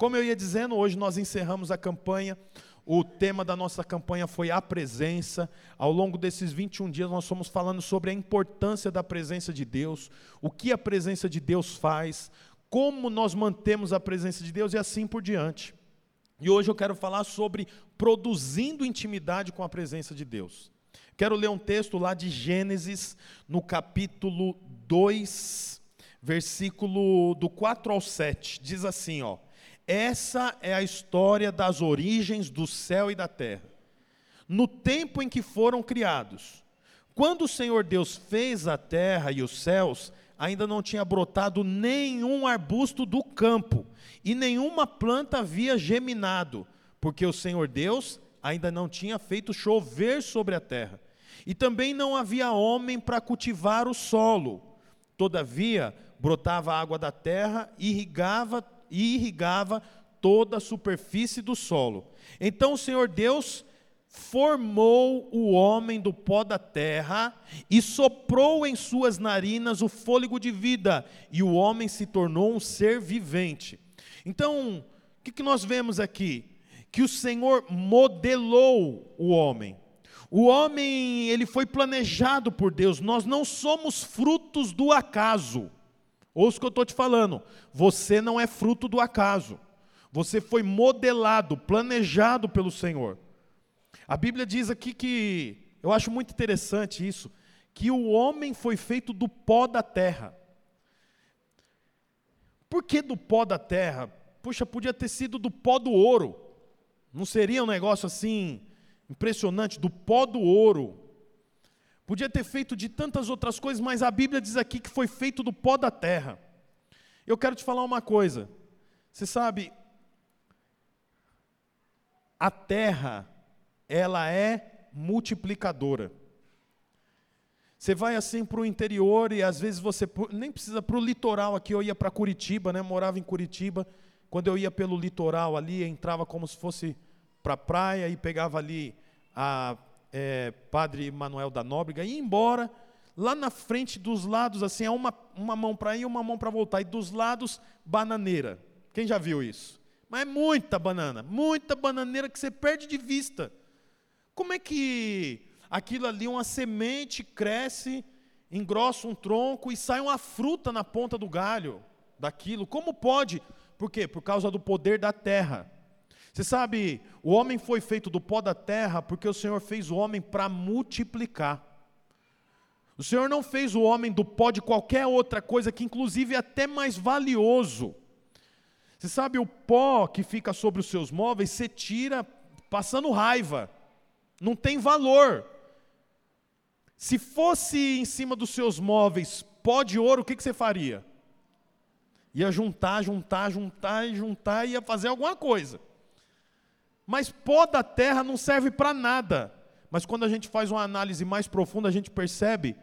Como eu ia dizendo, hoje nós encerramos a campanha. O tema da nossa campanha foi a presença. Ao longo desses 21 dias, nós fomos falando sobre a importância da presença de Deus, o que a presença de Deus faz, como nós mantemos a presença de Deus e assim por diante. E hoje eu quero falar sobre produzindo intimidade com a presença de Deus. Quero ler um texto lá de Gênesis, no capítulo 2, versículo do 4 ao 7. Diz assim, ó: Essa é a história das origens do céu e da terra. No tempo em que foram criados, quando o Senhor Deus fez a terra e os céus, ainda não tinha brotado nenhum arbusto do campo, e nenhuma planta havia geminado, porque o Senhor Deus ainda não tinha feito chover sobre a terra e também não havia homem para cultivar o solo. Todavia, brotava água da terra irrigava, e irrigava toda a superfície do solo. Então o Senhor Deus formou o homem do pó da terra e soprou em suas narinas o fôlego de vida, e o homem se tornou um ser vivente. Então, o que, que nós vemos aqui? Que o Senhor modelou o homem. O homem, ele foi planejado por Deus. Nós não somos frutos do acaso. Ouça o que eu estou te falando. Você não é fruto do acaso. Você foi modelado, planejado pelo Senhor. A Bíblia diz aqui que, eu acho muito interessante isso, que o homem foi feito do pó da terra. Por que do pó da terra? Puxa, podia ter sido do pó do ouro. Não seria um negócio assim impressionante, do pó do ouro. Podia ter feito de tantas outras coisas, mas a Bíblia diz aqui que foi feito do pó da terra. Eu quero te falar uma coisa. Você sabe, a terra, ela é multiplicadora. Você vai assim para o interior e às vezes você nem precisa para o litoral aqui. Eu ia para Curitiba, né? Morava em Curitiba. Quando eu ia pelo litoral ali, entrava como se fosse para a praia e pegava ali a é, Padre Manuel da Nóbrega, ia embora, lá na frente dos lados, assim, é uma, uma mão para ir e uma mão para voltar, e dos lados, bananeira. Quem já viu isso? Mas é muita banana, muita bananeira que você perde de vista. Como é que aquilo ali, uma semente, cresce, engrossa um tronco e sai uma fruta na ponta do galho daquilo? Como pode? Por quê? Por causa do poder da terra. Você sabe, o homem foi feito do pó da terra porque o Senhor fez o homem para multiplicar. O Senhor não fez o homem do pó de qualquer outra coisa, que inclusive é até mais valioso. Você sabe, o pó que fica sobre os seus móveis, você tira passando raiva, não tem valor. Se fosse em cima dos seus móveis pó de ouro, o que, que você faria? Ia juntar, juntar, juntar e juntar, ia fazer alguma coisa. Mas pó da terra não serve para nada. Mas quando a gente faz uma análise mais profunda, a gente percebe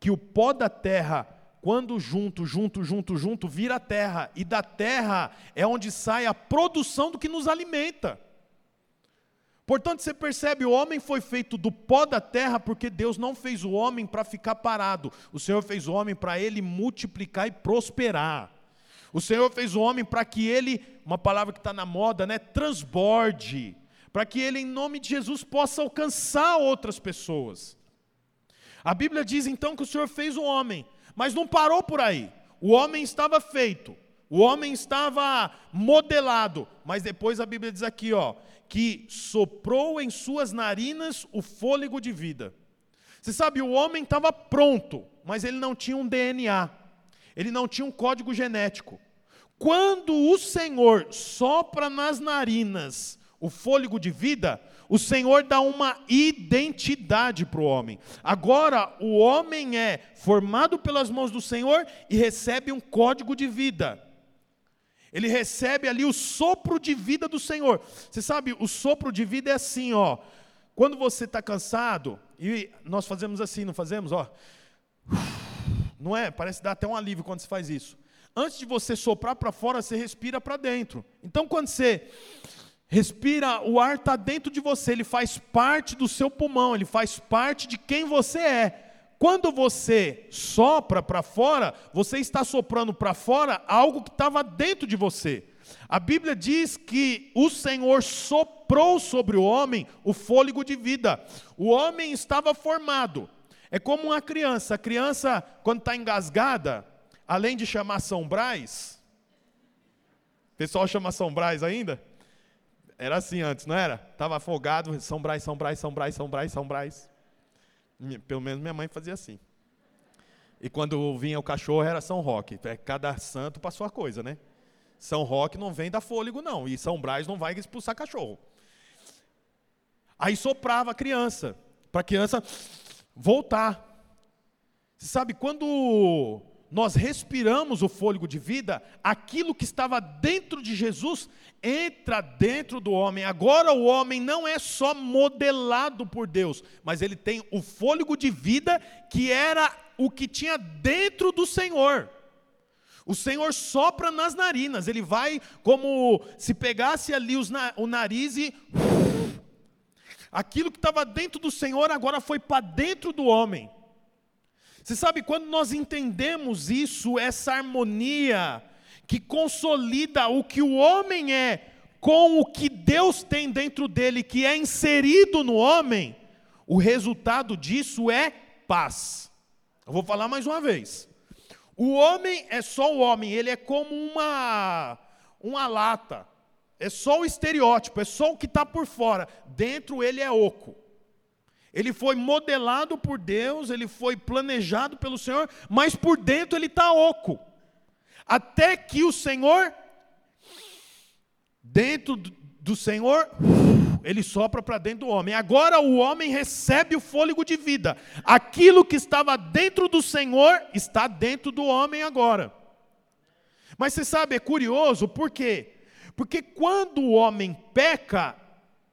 que o pó da terra, quando junto, junto, junto, junto, vira terra. E da terra é onde sai a produção do que nos alimenta. Portanto, você percebe, o homem foi feito do pó da terra porque Deus não fez o homem para ficar parado. O Senhor fez o homem para ele multiplicar e prosperar. O Senhor fez o homem para que ele, uma palavra que está na moda, né, transborde, para que ele, em nome de Jesus, possa alcançar outras pessoas. A Bíblia diz então que o Senhor fez o homem, mas não parou por aí. O homem estava feito, o homem estava modelado, mas depois a Bíblia diz aqui, ó, que soprou em suas narinas o fôlego de vida. Você sabe, o homem estava pronto, mas ele não tinha um DNA, ele não tinha um código genético. Quando o Senhor sopra nas narinas o fôlego de vida, o Senhor dá uma identidade para o homem. Agora, o homem é formado pelas mãos do Senhor e recebe um código de vida. Ele recebe ali o sopro de vida do Senhor. Você sabe, o sopro de vida é assim, ó. Quando você está cansado, e nós fazemos assim, não fazemos? Ó. Não é? Parece dar até um alívio quando você faz isso antes de você soprar para fora, você respira para dentro. Então, quando você respira, o ar está dentro de você, ele faz parte do seu pulmão, ele faz parte de quem você é. Quando você sopra para fora, você está soprando para fora algo que estava dentro de você. A Bíblia diz que o Senhor soprou sobre o homem o fôlego de vida. O homem estava formado. É como uma criança. A criança, quando está engasgada, além de chamar São Brás, o pessoal chama São Brás ainda? Era assim antes, não era? Estava afogado, São Brás, São Brás, São Brás, São Brás, São Brás. Pelo menos minha mãe fazia assim. E quando vinha o cachorro era São Roque. É, cada santo passou a coisa, né? São Roque não vem dar fôlego, não. E São Brás não vai expulsar cachorro. Aí soprava a criança, para a criança voltar. Você sabe, quando nós respiramos o fôlego de vida, aquilo que estava dentro de Jesus entra dentro do homem. Agora o homem não é só modelado por Deus, mas ele tem o fôlego de vida que era o que tinha dentro do Senhor. O Senhor sopra nas narinas, ele vai como se pegasse ali o nariz e. Aquilo que estava dentro do Senhor agora foi para dentro do homem. Você sabe, quando nós entendemos isso, essa harmonia que consolida o que o homem é com o que Deus tem dentro dele, que é inserido no homem, o resultado disso é paz. Eu vou falar mais uma vez. O homem é só o homem, ele é como uma, uma lata. É só o estereótipo, é só o que está por fora. Dentro ele é oco. Ele foi modelado por Deus, ele foi planejado pelo Senhor, mas por dentro ele está oco. Até que o Senhor, dentro do Senhor, ele sopra para dentro do homem. Agora o homem recebe o fôlego de vida. Aquilo que estava dentro do Senhor está dentro do homem agora. Mas você sabe, é curioso, por quê? Porque quando o homem peca,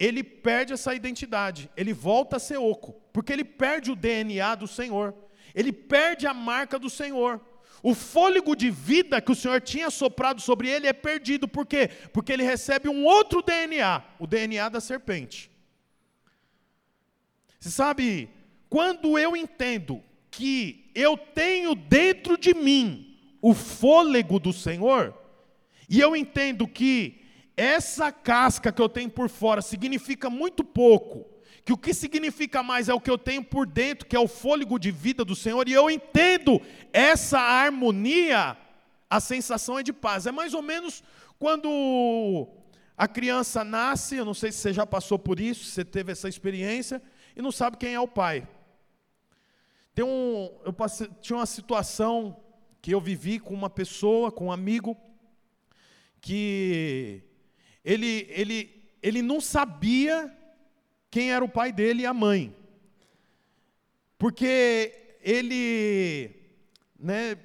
ele perde essa identidade, ele volta a ser oco, porque ele perde o DNA do Senhor, ele perde a marca do Senhor. O fôlego de vida que o Senhor tinha soprado sobre ele é perdido, por quê? Porque ele recebe um outro DNA, o DNA da serpente. Você sabe, quando eu entendo que eu tenho dentro de mim o fôlego do Senhor, e eu entendo que essa casca que eu tenho por fora significa muito pouco, que o que significa mais é o que eu tenho por dentro, que é o fôlego de vida do Senhor, e eu entendo essa harmonia, a sensação é de paz. É mais ou menos quando a criança nasce, eu não sei se você já passou por isso, se você teve essa experiência, e não sabe quem é o pai. Tem um, eu passei, tinha uma situação que eu vivi com uma pessoa, com um amigo, que ele, ele, ele não sabia quem era o pai dele e a mãe. Porque ele, né,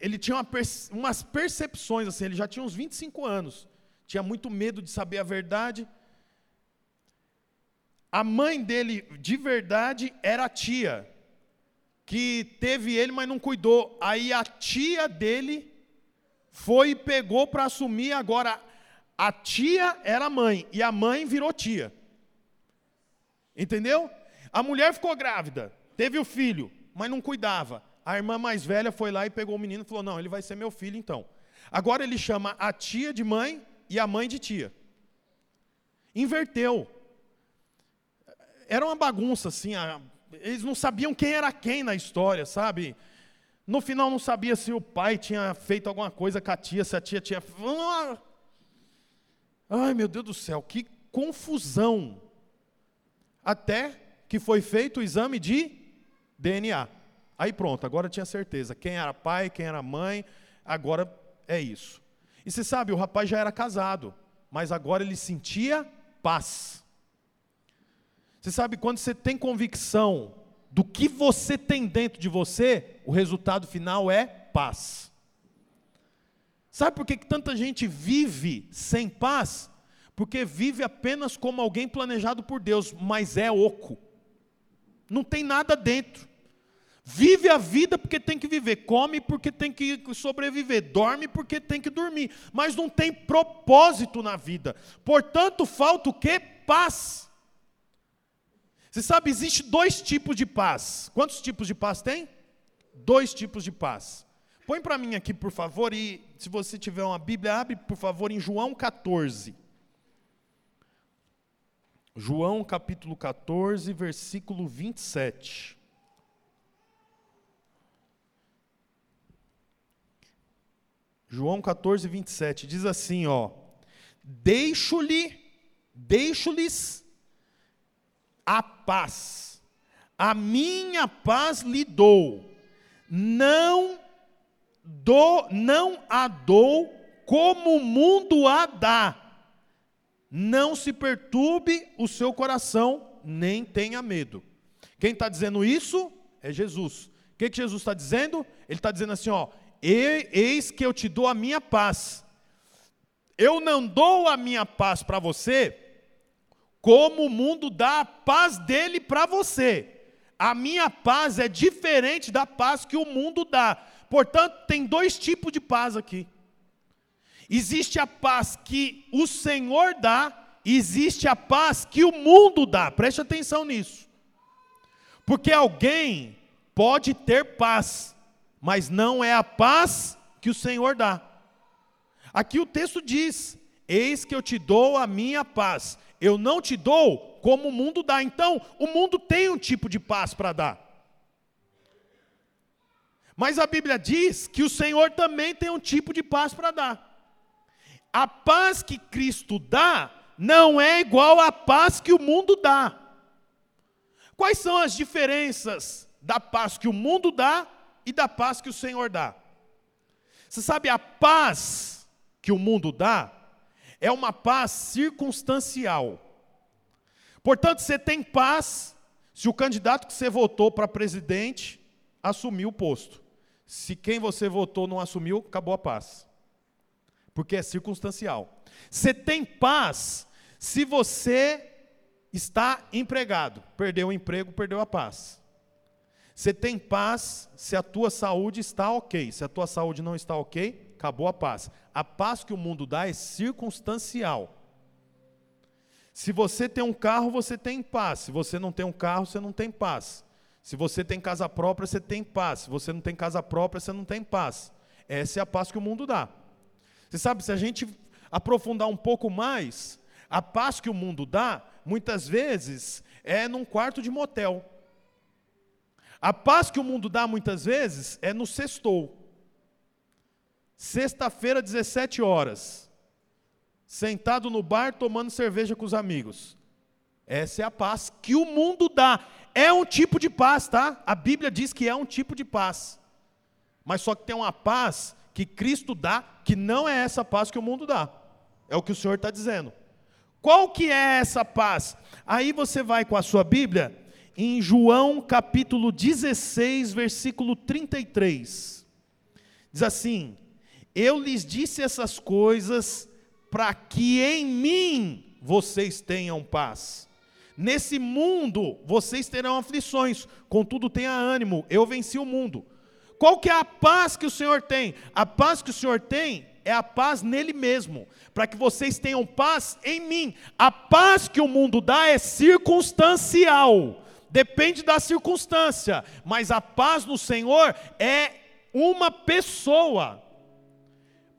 ele tinha uma, umas percepções, assim, ele já tinha uns 25 anos, tinha muito medo de saber a verdade. A mãe dele, de verdade, era a tia, que teve ele, mas não cuidou. Aí a tia dele foi e pegou para assumir agora a tia era mãe e a mãe virou tia. Entendeu? A mulher ficou grávida, teve o filho, mas não cuidava. A irmã mais velha foi lá e pegou o menino e falou: Não, ele vai ser meu filho então. Agora ele chama a tia de mãe e a mãe de tia. Inverteu. Era uma bagunça assim, eles não sabiam quem era quem na história, sabe? No final não sabia se o pai tinha feito alguma coisa com a tia, se a tia tinha. Ai, meu Deus do céu, que confusão. Até que foi feito o exame de DNA. Aí pronto, agora tinha certeza. Quem era pai, quem era mãe, agora é isso. E você sabe, o rapaz já era casado, mas agora ele sentia paz. Você sabe, quando você tem convicção do que você tem dentro de você, o resultado final é paz. Sabe por que tanta gente vive sem paz? Porque vive apenas como alguém planejado por Deus, mas é oco. Não tem nada dentro. Vive a vida porque tem que viver, come porque tem que sobreviver, dorme porque tem que dormir, mas não tem propósito na vida. Portanto, falta o que? Paz. Você sabe, existe dois tipos de paz. Quantos tipos de paz tem? Dois tipos de paz. Põe para mim aqui, por favor, e se você tiver uma Bíblia, abre, por favor, em João 14. João capítulo 14, versículo 27. João 14, 27 diz assim, ó: Deixo-lhe, deixo-lhes a paz. A minha paz lhe dou. Não dou, não a dou como o mundo a dá. Não se perturbe o seu coração, nem tenha medo. Quem está dizendo isso é Jesus. O que, que Jesus está dizendo? Ele está dizendo assim: ó, eis que eu te dou a minha paz. Eu não dou a minha paz para você, como o mundo dá a paz dele para você. A minha paz é diferente da paz que o mundo dá. Portanto, tem dois tipos de paz aqui. Existe a paz que o Senhor dá, existe a paz que o mundo dá. Preste atenção nisso. Porque alguém pode ter paz, mas não é a paz que o Senhor dá. Aqui o texto diz: Eis que eu te dou a minha paz. Eu não te dou como o mundo dá. Então, o mundo tem um tipo de paz para dar. Mas a Bíblia diz que o Senhor também tem um tipo de paz para dar. A paz que Cristo dá não é igual à paz que o mundo dá. Quais são as diferenças da paz que o mundo dá e da paz que o Senhor dá. Você sabe, a paz que o mundo dá é uma paz circunstancial. Portanto, você tem paz se o candidato que você votou para presidente assumiu o posto. Se quem você votou não assumiu, acabou a paz. Porque é circunstancial. Você tem paz se você está empregado. Perdeu o emprego, perdeu a paz. Você tem paz se a tua saúde está ok. Se a tua saúde não está ok, acabou a paz. A paz que o mundo dá é circunstancial. Se você tem um carro, você tem paz. Se você não tem um carro, você não tem paz. Se você tem casa própria, você tem paz. Se você não tem casa própria, você não tem paz. Essa é a paz que o mundo dá. Você sabe, se a gente aprofundar um pouco mais, a paz que o mundo dá, muitas vezes, é num quarto de motel. A paz que o mundo dá muitas vezes é no sextou. Sexta-feira, 17 horas. Sentado no bar tomando cerveja com os amigos. Essa é a paz que o mundo dá. É um tipo de paz, tá? A Bíblia diz que é um tipo de paz. Mas só que tem uma paz que Cristo dá, que não é essa paz que o mundo dá. É o que o Senhor está dizendo. Qual que é essa paz? Aí você vai com a sua Bíblia em João capítulo 16, versículo 33. Diz assim: Eu lhes disse essas coisas para que em mim vocês tenham paz. Nesse mundo vocês terão aflições, contudo tenha ânimo, eu venci o mundo. Qual que é a paz que o Senhor tem? A paz que o Senhor tem é a paz nele mesmo, para que vocês tenham paz em mim. A paz que o mundo dá é circunstancial depende da circunstância, mas a paz no Senhor é uma pessoa,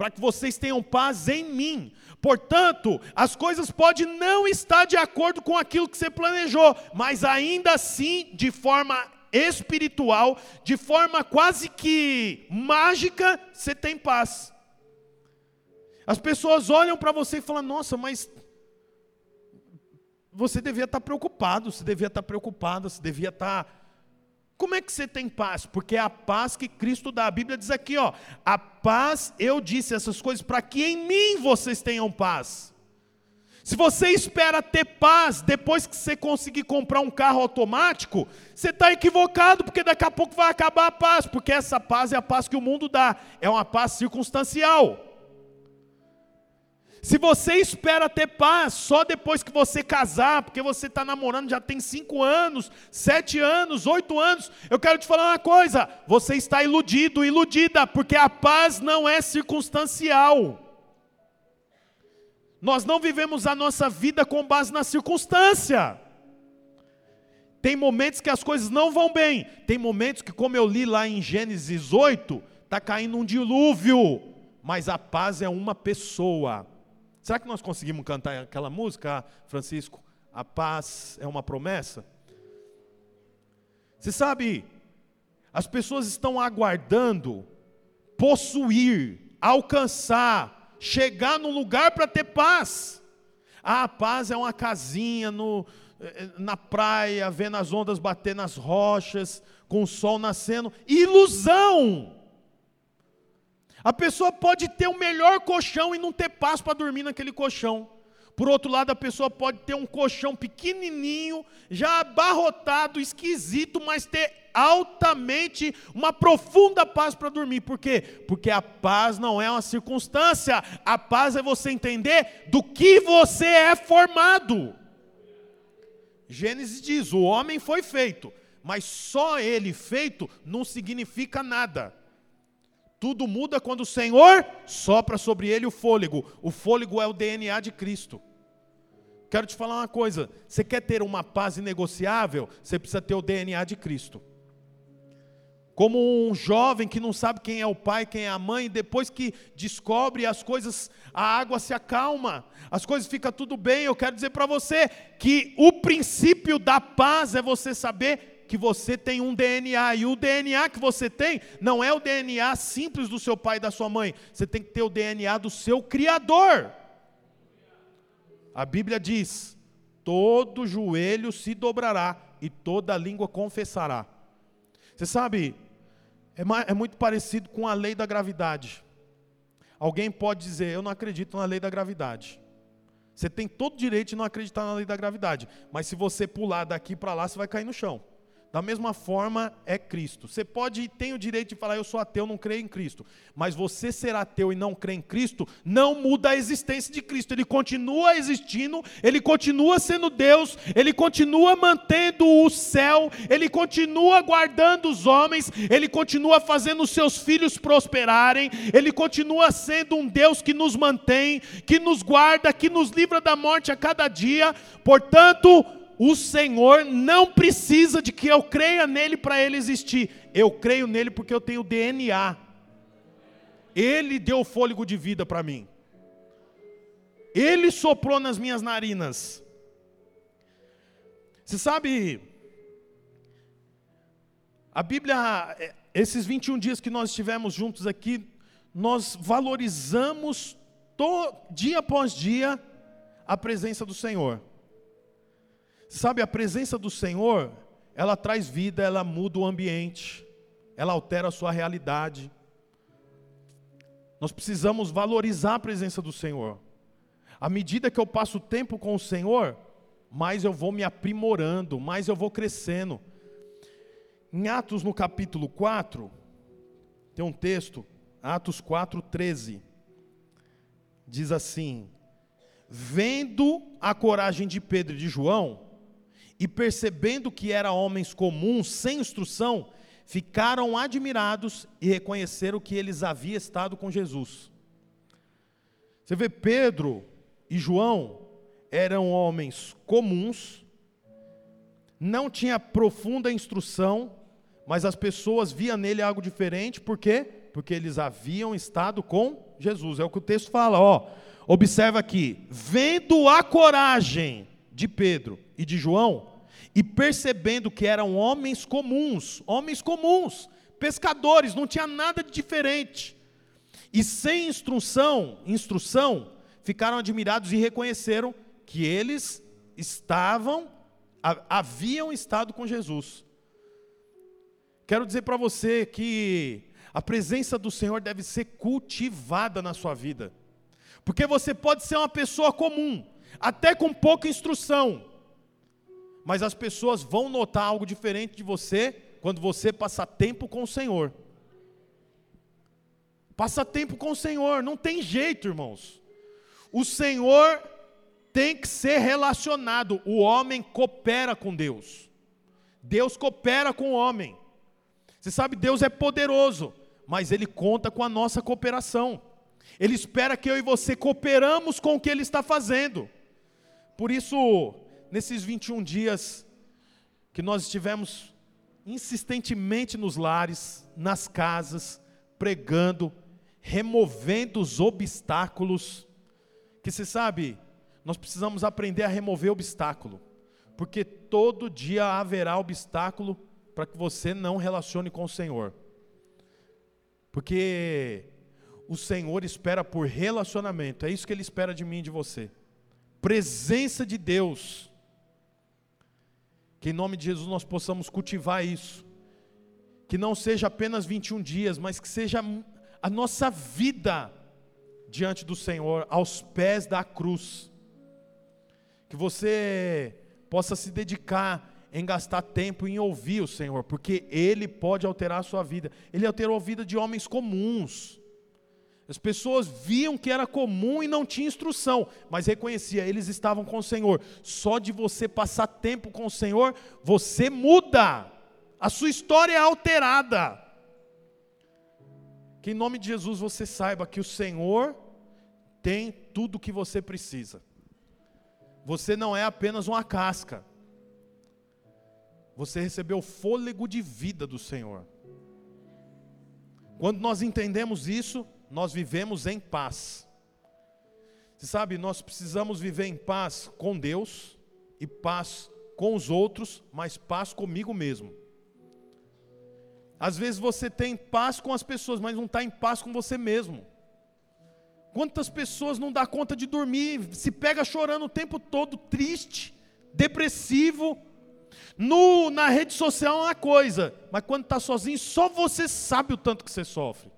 para que vocês tenham paz em mim. Portanto, as coisas podem não estar de acordo com aquilo que você planejou, mas ainda assim, de forma espiritual, de forma quase que mágica, você tem paz. As pessoas olham para você e falam: Nossa, mas você devia estar preocupado, você devia estar preocupada, você devia estar. Como é que você tem paz? Porque é a paz que Cristo dá. A Bíblia diz aqui, ó, a paz, eu disse essas coisas para que em mim vocês tenham paz. Se você espera ter paz depois que você conseguir comprar um carro automático, você está equivocado, porque daqui a pouco vai acabar a paz, porque essa paz é a paz que o mundo dá, é uma paz circunstancial. Se você espera ter paz só depois que você casar, porque você está namorando já tem cinco anos, sete anos, oito anos, eu quero te falar uma coisa: você está iludido, iludida, porque a paz não é circunstancial. Nós não vivemos a nossa vida com base na circunstância. Tem momentos que as coisas não vão bem, tem momentos que, como eu li lá em Gênesis 8, está caindo um dilúvio, mas a paz é uma pessoa. Será que nós conseguimos cantar aquela música, Francisco? A paz é uma promessa? Você sabe, as pessoas estão aguardando possuir, alcançar, chegar no lugar para ter paz. Ah, a paz é uma casinha no, eh, na praia, vendo as ondas bater nas rochas, com o sol nascendo. Ilusão! A pessoa pode ter o melhor colchão e não ter paz para dormir naquele colchão. Por outro lado, a pessoa pode ter um colchão pequenininho, já abarrotado, esquisito, mas ter altamente uma profunda paz para dormir. Por quê? Porque a paz não é uma circunstância, a paz é você entender do que você é formado. Gênesis diz: o homem foi feito, mas só ele feito não significa nada. Tudo muda quando o Senhor sopra sobre ele o fôlego. O fôlego é o DNA de Cristo. Quero te falar uma coisa: você quer ter uma paz inegociável? Você precisa ter o DNA de Cristo. Como um jovem que não sabe quem é o pai, quem é a mãe, depois que descobre as coisas, a água se acalma, as coisas ficam tudo bem. Eu quero dizer para você que o princípio da paz é você saber que você tem um DNA, e o DNA que você tem não é o DNA simples do seu pai e da sua mãe, você tem que ter o DNA do seu Criador. A Bíblia diz: todo joelho se dobrará e toda língua confessará. Você sabe, é, é muito parecido com a lei da gravidade. Alguém pode dizer: Eu não acredito na lei da gravidade. Você tem todo o direito de não acreditar na lei da gravidade, mas se você pular daqui para lá, você vai cair no chão. Da mesma forma é Cristo. Você pode tem o direito de falar eu sou ateu, não creio em Cristo, mas você ser ateu e não crer em Cristo não muda a existência de Cristo. Ele continua existindo, ele continua sendo Deus, ele continua mantendo o céu, ele continua guardando os homens, ele continua fazendo os seus filhos prosperarem, ele continua sendo um Deus que nos mantém, que nos guarda, que nos livra da morte a cada dia. Portanto, o Senhor não precisa de que eu creia nele para ele existir. Eu creio nele porque eu tenho DNA. Ele deu fôlego de vida para mim. Ele soprou nas minhas narinas. Você sabe, a Bíblia, é, esses 21 dias que nós estivemos juntos aqui, nós valorizamos dia após dia a presença do Senhor. Sabe, a presença do Senhor, ela traz vida, ela muda o ambiente, ela altera a sua realidade. Nós precisamos valorizar a presença do Senhor. À medida que eu passo tempo com o Senhor, mais eu vou me aprimorando, mais eu vou crescendo. Em Atos, no capítulo 4, tem um texto, Atos 4, 13. Diz assim: Vendo a coragem de Pedro e de João, e percebendo que eram homens comuns, sem instrução, ficaram admirados e reconheceram que eles haviam estado com Jesus. Você vê, Pedro e João eram homens comuns, não tinha profunda instrução, mas as pessoas viam nele algo diferente, por quê? Porque eles haviam estado com Jesus. É o que o texto fala, ó. Observa aqui, vendo a coragem de Pedro e de João, e percebendo que eram homens comuns, homens comuns, pescadores, não tinha nada de diferente. E sem instrução, instrução, ficaram admirados e reconheceram que eles estavam haviam estado com Jesus. Quero dizer para você que a presença do Senhor deve ser cultivada na sua vida. Porque você pode ser uma pessoa comum, até com pouca instrução, mas as pessoas vão notar algo diferente de você quando você passa tempo com o Senhor. Passa tempo com o Senhor, não tem jeito, irmãos. O Senhor tem que ser relacionado. O homem coopera com Deus. Deus coopera com o homem. Você sabe, Deus é poderoso, mas Ele conta com a nossa cooperação. Ele espera que eu e você cooperamos com o que Ele está fazendo. Por isso, nesses 21 dias que nós estivemos insistentemente nos lares, nas casas, pregando, removendo os obstáculos. Que você sabe, nós precisamos aprender a remover obstáculo, porque todo dia haverá obstáculo para que você não relacione com o Senhor. Porque o Senhor espera por relacionamento, é isso que Ele espera de mim e de você. Presença de Deus. Que em nome de Jesus nós possamos cultivar isso. Que não seja apenas 21 dias, mas que seja a nossa vida diante do Senhor, aos pés da cruz. Que você possa se dedicar em gastar tempo em ouvir o Senhor, porque Ele pode alterar a sua vida. Ele alterou a vida de homens comuns. As pessoas viam que era comum e não tinha instrução, mas reconhecia, eles estavam com o Senhor. Só de você passar tempo com o Senhor, você muda. A sua história é alterada. Que em nome de Jesus você saiba que o Senhor tem tudo o que você precisa. Você não é apenas uma casca. Você recebeu fôlego de vida do Senhor. Quando nós entendemos isso, nós vivemos em paz. Você sabe, nós precisamos viver em paz com Deus e paz com os outros, mas paz comigo mesmo. Às vezes você tem paz com as pessoas, mas não está em paz com você mesmo. Quantas pessoas não dá conta de dormir, se pega chorando o tempo todo, triste, depressivo. No, na rede social é uma coisa, mas quando está sozinho, só você sabe o tanto que você sofre.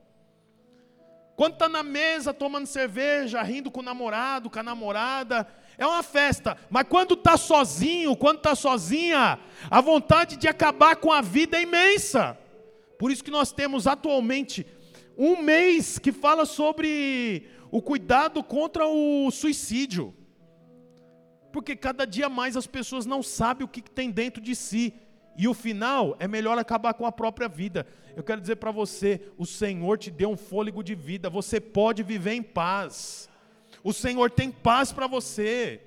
Quando está na mesa tomando cerveja, rindo com o namorado, com a namorada, é uma festa. Mas quando está sozinho, quando está sozinha, a vontade de acabar com a vida é imensa. Por isso que nós temos atualmente um mês que fala sobre o cuidado contra o suicídio. Porque cada dia mais as pessoas não sabem o que tem dentro de si. E o final é melhor acabar com a própria vida. Eu quero dizer para você: o Senhor te deu um fôlego de vida, você pode viver em paz. O Senhor tem paz para você.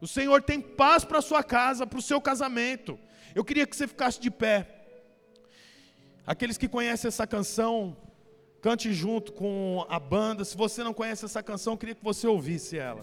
O Senhor tem paz para sua casa, para o seu casamento. Eu queria que você ficasse de pé. Aqueles que conhecem essa canção, cante junto com a banda. Se você não conhece essa canção, eu queria que você ouvisse ela.